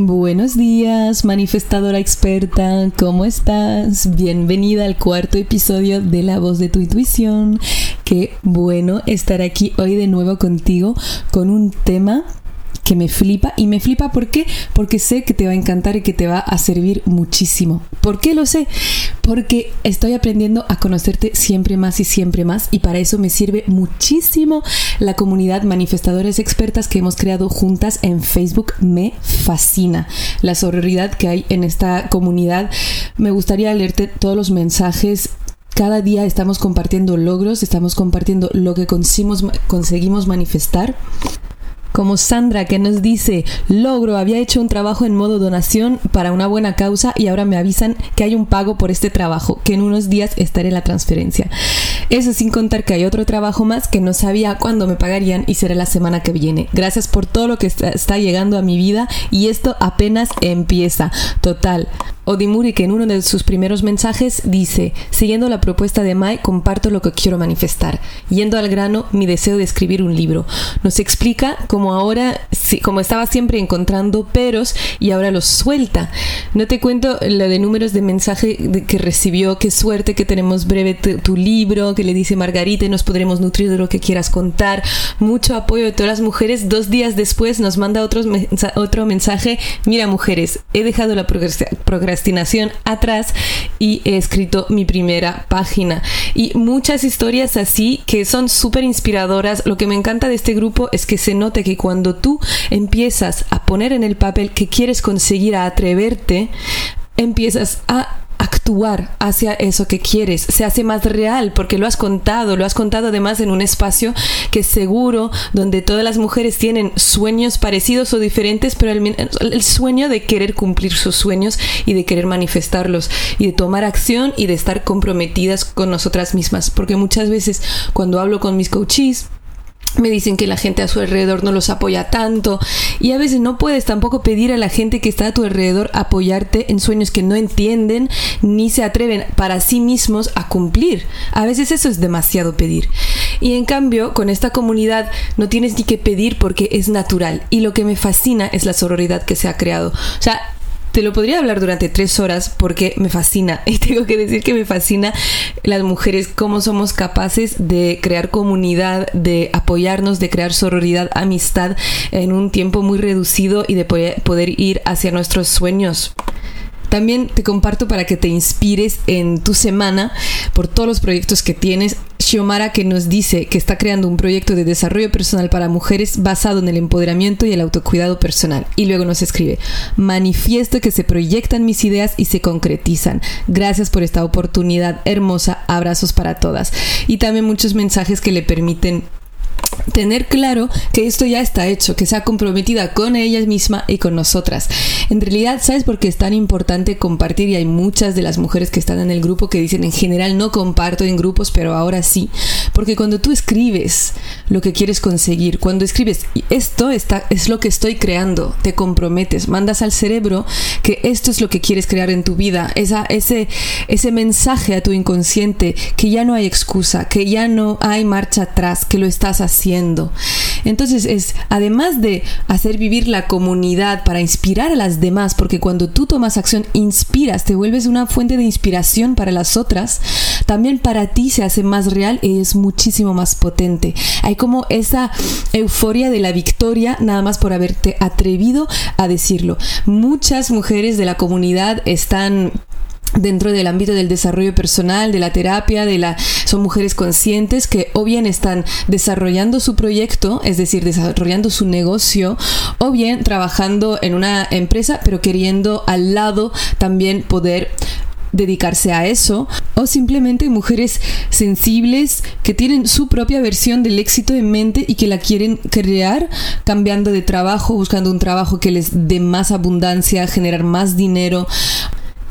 Buenos días, manifestadora experta, ¿cómo estás? Bienvenida al cuarto episodio de La voz de tu intuición. Qué bueno estar aquí hoy de nuevo contigo con un tema que me flipa y me flipa ¿por qué? Porque sé que te va a encantar y que te va a servir muchísimo. ¿Por qué lo sé? Porque estoy aprendiendo a conocerte siempre más y siempre más y para eso me sirve muchísimo la comunidad manifestadoras expertas que hemos creado juntas en Facebook. Me fascina la sororidad que hay en esta comunidad. Me gustaría leerte todos los mensajes cada día estamos compartiendo logros, estamos compartiendo lo que conseguimos, conseguimos manifestar como Sandra que nos dice, logro, había hecho un trabajo en modo donación para una buena causa y ahora me avisan que hay un pago por este trabajo, que en unos días estaré en la transferencia. Eso sin contar que hay otro trabajo más que no sabía cuándo me pagarían y será la semana que viene. Gracias por todo lo que está llegando a mi vida y esto apenas empieza. Total, Odimuri, que en uno de sus primeros mensajes dice, siguiendo la propuesta de Mai, comparto lo que quiero manifestar. Yendo al grano, mi deseo de escribir un libro. Nos explica cómo ahora, como estaba siempre encontrando peros y ahora los suelta. No te cuento lo de números de mensaje que recibió, qué suerte que tenemos breve tu, libro, que le dice Margarita y nos podremos nutrir de lo que quieras contar. Mucho apoyo de todas las mujeres. Dos días después nos manda otro, mensaje, mira mujeres, he dejado la progresión destinación atrás y he escrito mi primera página. Y muchas historias así que son súper inspiradoras. Lo que me encanta de este grupo es que se note que cuando tú empiezas a poner en el papel que quieres conseguir, a atreverte, empiezas a actuar hacia eso que quieres, se hace más real porque lo has contado, lo has contado además en un espacio que seguro, donde todas las mujeres tienen sueños parecidos o diferentes, pero el, el, sueño de querer cumplir sus sueños y de querer manifestarlos y de tomar acción y de estar comprometidas con nosotras mismas, porque muchas veces cuando hablo con mis coaches, me dicen que la gente a su alrededor no los apoya tanto y a veces no puedes tampoco pedir a la gente que está a tu alrededor apoyarte en sueños que no entienden ni se atreven para sí mismos a cumplir. A veces eso es demasiado pedir. Y en cambio, con esta comunidad no tienes ni que pedir porque es natural. Y lo que me fascina es la sororidad que se ha creado. O sea, te lo podría hablar durante tres horas porque me fascina. Y tengo que decir que me fascina las mujeres, cómo somos capaces de crear comunidad, de apoyarnos, de crear sororidad, amistad en un tiempo muy reducido y de poder ir hacia nuestros sueños. También te comparto para que te inspires en tu semana por todos los proyectos que tienes. Xiomara que nos dice que está creando un proyecto de desarrollo personal para mujeres basado en el empoderamiento y el autocuidado personal. Y luego nos escribe, manifiesto que se proyectan mis ideas y se concretizan. Gracias por esta oportunidad hermosa. Abrazos para todas. Y también muchos mensajes que le permiten tener claro que esto ya está hecho, que se ha comprometida con ella misma y con nosotras. En realidad, ¿sabes por qué es tan importante compartir? Y hay muchas de las mujeres que están en el grupo que dicen en general no comparto en grupos, pero ahora sí. Porque cuando tú escribes lo que quieres conseguir, cuando escribes esto está, es lo que estoy creando, te comprometes, mandas al cerebro que esto es lo que quieres crear en tu vida, esa, ese, ese mensaje a tu inconsciente que ya no hay excusa, que ya no hay marcha atrás, que lo estás haciendo Entonces es, además de hacer vivir la comunidad para inspirar a las demás, porque cuando tú tomas acción, inspiras, te vuelves una fuente de inspiración para las otras, también para ti se hace más real y es muchísimo más potente. Hay como esa euforia de la victoria nada más por haberte atrevido a decirlo. Muchas mujeres de la comunidad están dentro del ámbito del desarrollo personal, de la terapia, de la son mujeres conscientes que o bien están desarrollando su proyecto, es decir, desarrollando su negocio, o bien trabajando en una empresa, pero queriendo al lado también poder dedicarse a eso o simplemente mujeres sensibles que tienen su propia versión del éxito en mente y que la quieren crear cambiando de trabajo, buscando un trabajo que les dé más abundancia, generar más dinero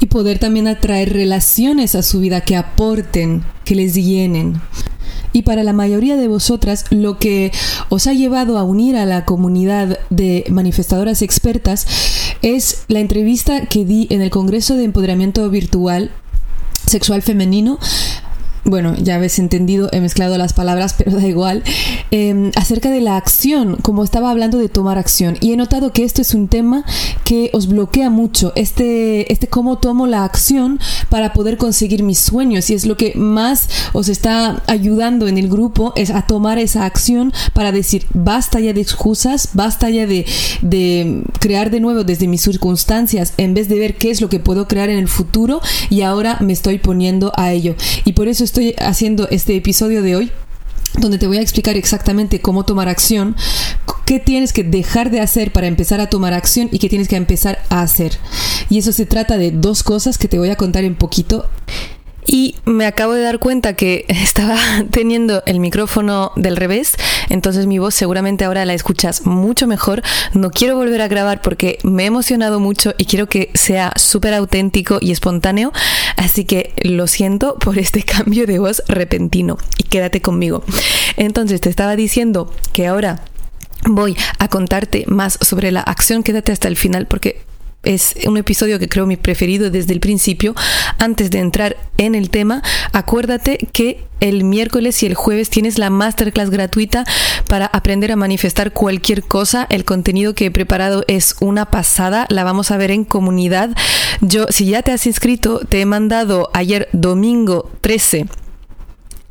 y poder también atraer relaciones a su vida que aporten, que les llenen. Y para la mayoría de vosotras, lo que os ha llevado a unir a la comunidad de manifestadoras expertas es la entrevista que di en el Congreso de Empoderamiento Virtual Sexual Femenino bueno, ya habéis entendido, he mezclado las palabras, pero da igual, em, acerca de la acción, como estaba hablando de tomar acción. Y he notado que esto es un tema que os bloquea mucho, este, este cómo tomo la acción para poder conseguir mis sueños. Y es lo que más os está ayudando en el grupo, es a tomar esa acción para decir, basta ya de excusas, basta ya de, de crear de nuevo desde mis circunstancias, en vez de ver qué es lo que puedo crear en el futuro, y ahora me estoy poniendo a ello. Y por eso estoy estoy haciendo este episodio de hoy donde te voy a explicar exactamente cómo tomar acción, qué tienes que dejar de hacer para empezar a tomar acción y qué tienes que empezar a hacer. Y eso se trata de dos cosas que te voy a contar en poquito y me acabo de dar cuenta que estaba teniendo el micrófono del revés, entonces mi voz seguramente ahora la escuchas mucho mejor. No quiero volver a grabar porque me he emocionado mucho y quiero que sea súper auténtico y espontáneo, así que lo siento por este cambio de voz repentino y quédate conmigo. Entonces te estaba diciendo que ahora voy a contarte más sobre la acción, quédate hasta el final porque es un episodio que creo mi preferido desde el principio. Antes de entrar en el tema, acuérdate que el miércoles y el jueves tienes la masterclass gratuita para aprender a manifestar cualquier cosa. El contenido que he preparado es una pasada, la vamos a ver en comunidad. Yo, si ya te has inscrito, te he mandado ayer domingo 13.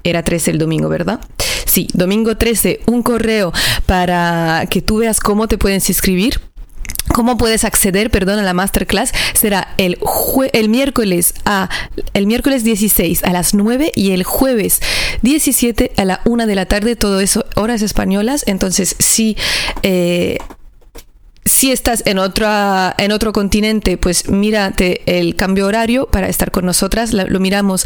Era 13 el domingo, ¿verdad? Sí, domingo 13, un correo para que tú veas cómo te puedes inscribir ¿Cómo puedes acceder, perdón, a la masterclass? Será el, el, miércoles a el miércoles 16 a las 9 y el jueves 17 a la 1 de la tarde, todo eso horas españolas. Entonces, si eh, si estás en, otra, en otro continente, pues mírate el cambio horario para estar con nosotras. lo miramos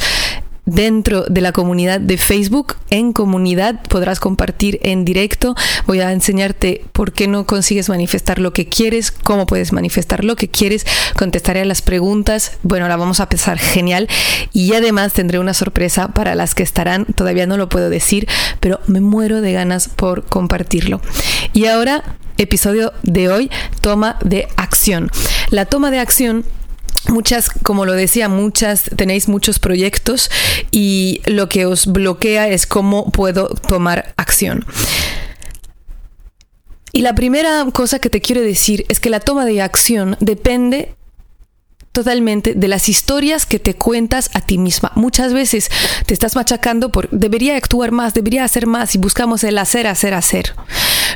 dentro de la comunidad de Facebook. En comunidad podrás compartir en directo. Voy a enseñarte por qué no consigues manifestar lo que quieres, cómo puedes manifestar lo que quieres. Contestaré a las preguntas. Bueno, la vamos a pensar genial. Y además tendré una sorpresa para las que estarán. Todavía no lo puedo decir, pero me muero de ganas por compartirlo. Y ahora, episodio de hoy, toma de acción. La toma de acción Muchas, como lo decía, muchas tenéis muchos proyectos y lo que os bloquea es cómo puedo tomar acción. Y la primera cosa que te quiero decir es que la toma de acción depende totalmente de las historias que te cuentas a ti misma. Muchas veces te estás machacando por debería actuar más, debería hacer más y buscamos el hacer, hacer, hacer.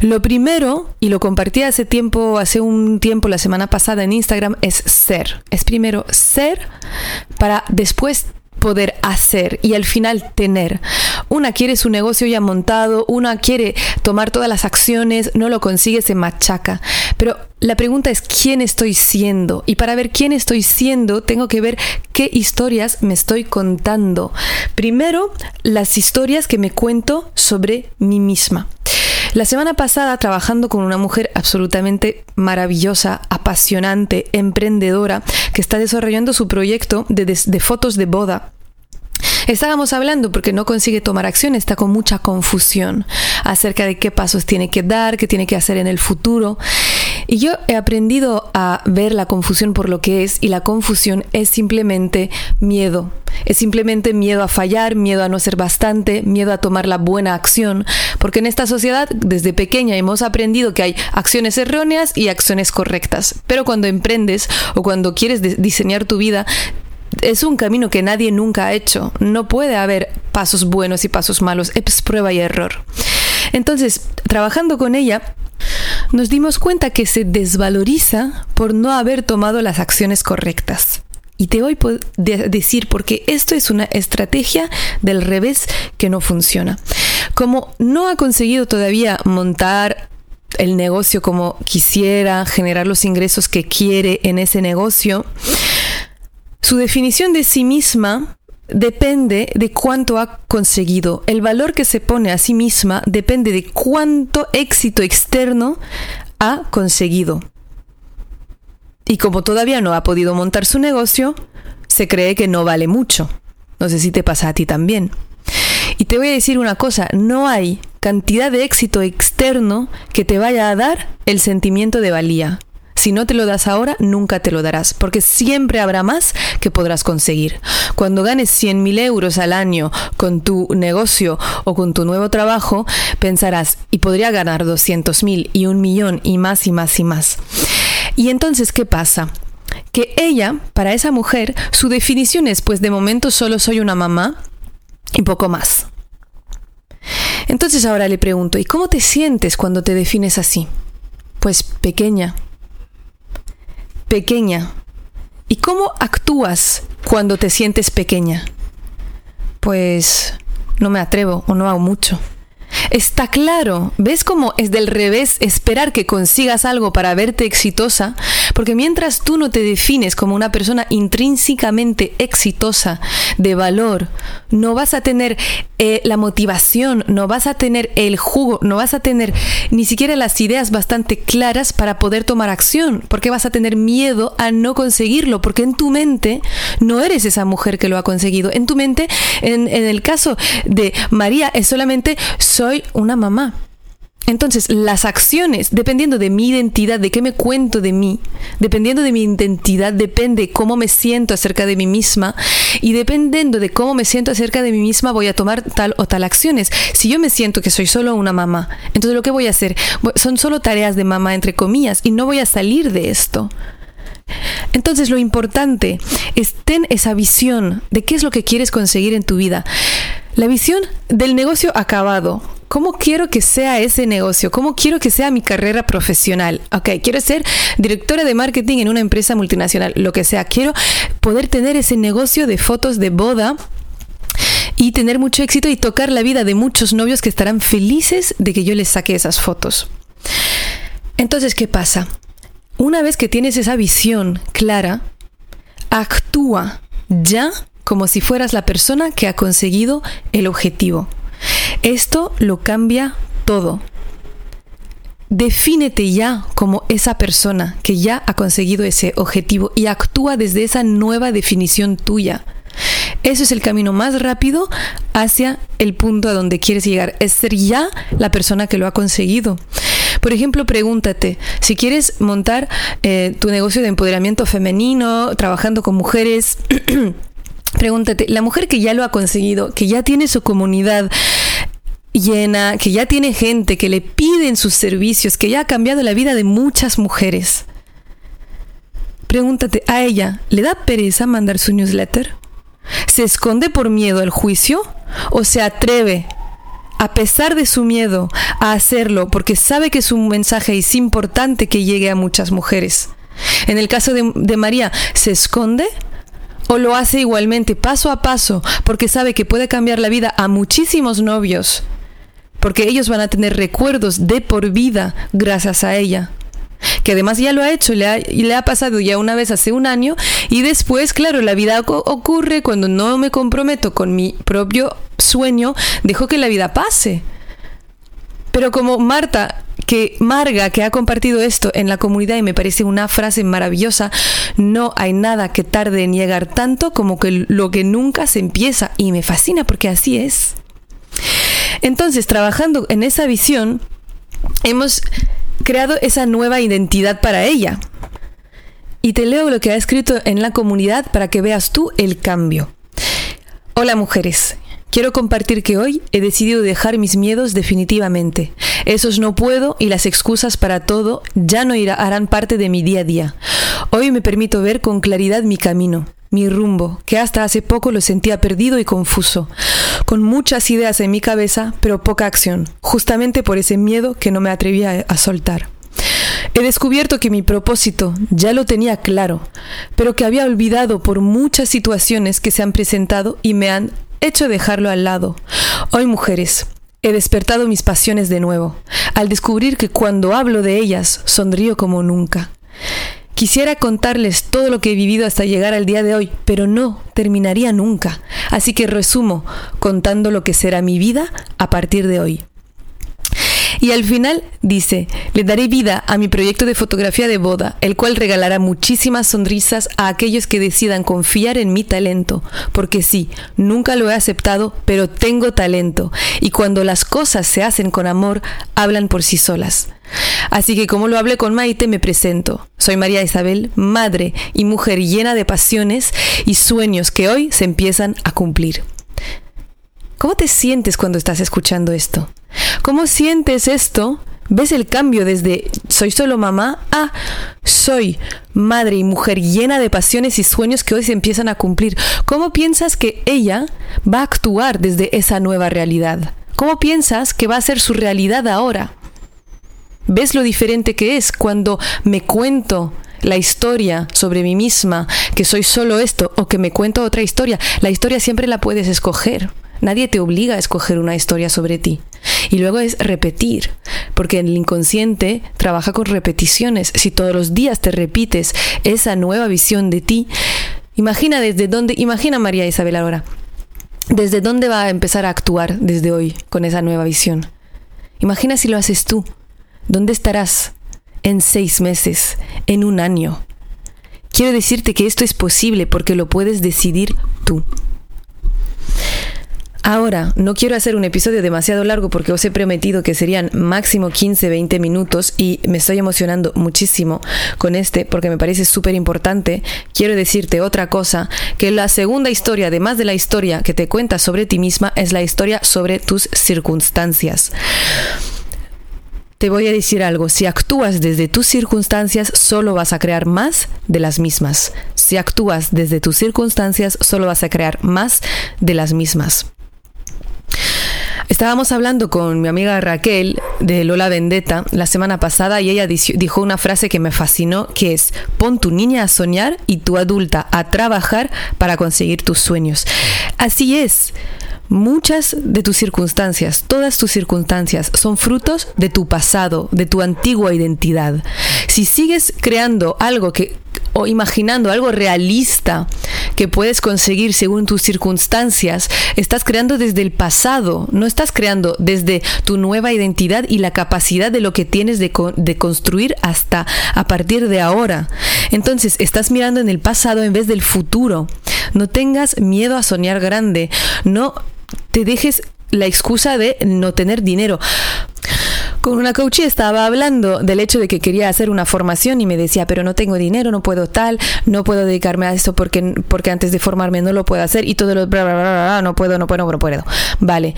Lo primero, y lo compartí hace tiempo, hace un tiempo, la semana pasada en Instagram, es ser. Es primero ser para después poder hacer y al final tener. Una quiere su negocio ya montado, una quiere tomar todas las acciones, no lo consigue, se machaca. Pero la pregunta es quién estoy siendo y para ver quién estoy siendo tengo que ver qué historias me estoy contando. Primero, las historias que me cuento sobre mí misma. La semana pasada, trabajando con una mujer absolutamente maravillosa, apasionante, emprendedora, que está desarrollando su proyecto de, fotos de boda Estábamos hablando porque no consigue tomar acción, está con mucha confusión acerca de qué pasos tiene que dar, qué tiene que hacer en el futuro. Y yo he aprendido a ver la confusión por lo que es y la confusión es simplemente miedo. Es simplemente miedo a fallar, miedo a no ser bastante, miedo a tomar la buena acción. Porque en esta sociedad, desde pequeña, hemos aprendido que hay acciones erróneas y acciones correctas. Pero cuando emprendes o cuando quieres diseñar tu vida, es un camino que nadie nunca ha hecho. No puede haber pasos buenos y pasos malos, es prueba y error. Entonces, trabajando con ella, nos dimos cuenta que se desvaloriza por no haber tomado las acciones correctas. Y te voy a decir porque esto es una estrategia del revés que no funciona. Como no ha conseguido todavía montar el negocio como quisiera, generar los ingresos que quiere en ese negocio, su definición de sí misma depende de cuánto ha conseguido. El valor que se pone a sí misma depende de cuánto éxito externo ha conseguido. Y como todavía no ha podido montar su negocio, se cree que no vale mucho. No sé si te pasa a ti también. Y te voy a decir una cosa, no hay cantidad de éxito externo que te vaya a dar el sentimiento de valía. Si no te lo das ahora, nunca te lo darás, porque siempre habrá más que podrás conseguir. Cuando ganes 100.000 euros al año con tu negocio o con tu nuevo trabajo, pensarás, y podría ganar 200.000 y un millón y más y más y más. Y entonces, ¿qué pasa? Que ella, para esa mujer, su definición es, pues de momento solo soy una mamá y poco más. Entonces ahora le pregunto, ¿y cómo te sientes cuando te defines así? Pues pequeña, pequeña. ¿Y cómo actúas cuando te sientes pequeña? Pues no me atrevo o no hago mucho. Está claro, ¿ves cómo es del revés esperar que consigas algo para verte exitosa? Porque mientras tú no te defines como una persona intrínsecamente exitosa, de valor, no vas a tener eh, la motivación, no vas a tener el jugo, no vas a tener ni siquiera las ideas bastante claras para poder tomar acción, porque vas a tener miedo a no conseguirlo, porque en tu mente no eres esa mujer que lo ha conseguido. En tu mente, en, en el caso de María, es solamente soy una mamá. Entonces, las acciones, dependiendo de mi identidad, de qué me cuento de mí, dependiendo de mi identidad, depende cómo me siento acerca de mí misma y dependiendo de cómo me siento acerca de mí misma voy a tomar tal o tal acciones. Si yo me siento que soy solo una mamá, entonces lo que voy a hacer son solo tareas de mamá, entre comillas, y no voy a salir de esto. Entonces lo importante es ten esa visión de qué es lo que quieres conseguir en tu vida. La visión del negocio acabado. ¿Cómo quiero que sea ese negocio? ¿Cómo quiero que sea mi carrera profesional? Ok, quiero ser directora de marketing en una empresa multinacional, lo que sea. Quiero poder tener ese negocio de fotos de boda y tener mucho éxito y tocar la vida de muchos novios que estarán felices de que yo les saque esas fotos. Entonces, ¿qué pasa? Una vez que tienes esa visión clara, actúa ya como si fueras la persona que ha conseguido el objetivo. Esto lo cambia todo. Defínete ya como esa persona que ya ha conseguido ese objetivo y actúa desde esa nueva definición tuya. Eso es el camino más rápido hacia el punto a donde quieres llegar. Es ser ya la persona que lo ha conseguido. Por ejemplo, pregúntate, si quieres montar eh, tu negocio de empoderamiento femenino, trabajando con mujeres, Pregúntate, la mujer que ya lo ha conseguido, que ya tiene su comunidad llena, que ya tiene gente que le piden sus servicios, que ya ha cambiado la vida de muchas mujeres. Pregúntate, ¿a ella le da pereza mandar su newsletter? ¿Se esconde por miedo al juicio? ¿O se atreve, a pesar de su miedo, a hacerlo porque sabe que su mensaje es importante que llegue a muchas mujeres? En el caso de, de María, ¿se esconde o lo hace igualmente paso a paso porque sabe que puede cambiar la vida a muchísimos novios, porque ellos van a tener recuerdos de por vida gracias a ella. Que además ya lo ha hecho, le ha, y le ha pasado ya una vez hace un año y después, claro, la vida ocurre cuando no me comprometo con mi propio sueño, dejo que la vida pase. Pero como Marta que Marga, que ha compartido esto en la comunidad y me parece una frase maravillosa, no hay nada que tarde en llegar tanto como que lo que nunca se empieza y me fascina porque así es. Entonces, trabajando en esa visión, hemos creado esa nueva identidad para ella. Y te leo lo que ha escrito en la comunidad para que veas tú el cambio. Hola mujeres, Quiero compartir que hoy he decidido dejar mis miedos definitivamente. Esos no puedo y las excusas para todo ya no harán parte de mi día a día. Hoy me permito ver con claridad mi camino, mi rumbo, que hasta hace poco lo sentía perdido y confuso, con muchas ideas en mi cabeza, pero poca acción, justamente por ese miedo que no me atrevía a soltar. He descubierto que mi propósito ya lo tenía claro, pero que había olvidado por muchas situaciones que se han presentado y me han hecho dejarlo al lado. Hoy, mujeres, he despertado mis pasiones de nuevo, al descubrir que cuando hablo de ellas sonrío como nunca. Quisiera contarles todo lo que he vivido hasta llegar al día de hoy, pero no terminaría nunca. Así que resumo contando lo que será mi vida a partir de hoy. Y al final dice, le daré vida a mi proyecto de fotografía de boda, el cual regalará muchísimas sonrisas a aquellos que decidan confiar en mi talento, porque sí, nunca lo he aceptado, pero tengo talento, y cuando las cosas se hacen con amor, hablan por sí solas. Así que como lo hablé con Maite, me presento. Soy María Isabel, madre y mujer llena de pasiones y sueños que hoy se empiezan a cumplir. ¿Cómo te sientes cuando estás escuchando esto? ¿Cómo sientes esto? ¿Ves el cambio desde soy solo mamá a soy madre y mujer llena de pasiones y sueños que hoy se empiezan a cumplir? ¿Cómo piensas que ella va a actuar desde esa nueva realidad? ¿Cómo piensas que va a ser su realidad ahora? ¿Ves lo diferente que es cuando me cuento la historia sobre mí misma, que soy solo esto, o que me cuento otra historia? La historia siempre la puedes escoger. Nadie te obliga a escoger una historia sobre ti. Y luego es repetir, porque el inconsciente trabaja con repeticiones. Si todos los días te repites esa nueva visión de ti, imagina desde dónde, imagina María Isabel ahora, desde dónde va a empezar a actuar desde hoy con esa nueva visión. Imagina si lo haces tú. ¿Dónde estarás en seis meses, en un año? Quiero decirte que esto es posible porque lo puedes decidir tú. Ahora, no quiero hacer un episodio demasiado largo porque os he prometido que serían máximo 15-20 minutos y me estoy emocionando muchísimo con este porque me parece súper importante. Quiero decirte otra cosa, que la segunda historia, además de la historia que te cuentas sobre ti misma, es la historia sobre tus circunstancias. Te voy a decir algo, si actúas desde tus circunstancias, solo vas a crear más de las mismas. Si actúas desde tus circunstancias, solo vas a crear más de las mismas. Estábamos hablando con mi amiga Raquel de Lola Vendetta la semana pasada y ella dijo una frase que me fascinó, que es, pon tu niña a soñar y tu adulta a trabajar para conseguir tus sueños. Así es. Muchas de tus circunstancias, todas tus circunstancias, son frutos de tu pasado, de tu antigua identidad. Si sigues creando algo que o imaginando algo realista que puedes conseguir según tus circunstancias, estás creando desde el pasado, no estás creando desde tu nueva identidad y la capacidad de lo que tienes de, de construir hasta a partir de ahora. Entonces, estás mirando en el pasado en vez del futuro. No tengas miedo a soñar grande, no te dejes la excusa de no tener dinero. Con una coach estaba hablando del hecho de que quería hacer una formación y me decía, pero no tengo dinero, no puedo tal, no puedo dedicarme a esto porque, porque antes de formarme no lo puedo hacer y todo lo bla, bla, bla, bla, no puedo, no puedo, no puedo. Vale.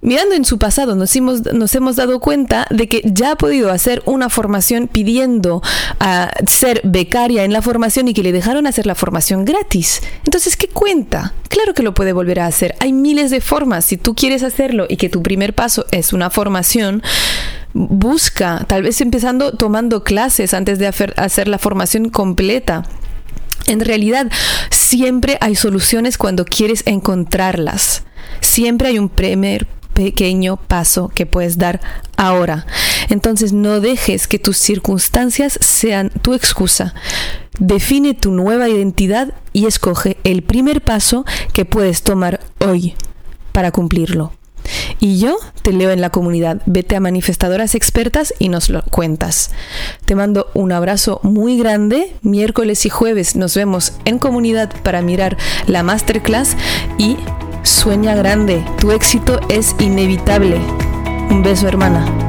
Mirando en su pasado nos hemos, dado cuenta de que ya ha podido hacer una formación pidiendo a ser becaria en la formación y que le dejaron hacer la formación gratis. Entonces, ¿qué cuenta? Claro que lo puede volver a hacer. Hay miles de formas. Si tú quieres hacerlo y que tu primer paso es una formación, busca, tal vez empezando tomando clases antes de hacer la formación completa. En realidad, siempre hay soluciones cuando quieres encontrarlas. Siempre hay un primer pequeño paso que puedes dar ahora. Entonces no dejes que tus circunstancias sean tu excusa. Define tu nueva identidad y escoge el primer paso que puedes tomar hoy para cumplirlo. Y yo te leo en la comunidad. Vete a manifestadoras expertas y nos lo cuentas. Te mando un abrazo muy grande. Miércoles y jueves nos vemos en comunidad para mirar la masterclass y Sueña grande, tu éxito es inevitable. Un beso hermana.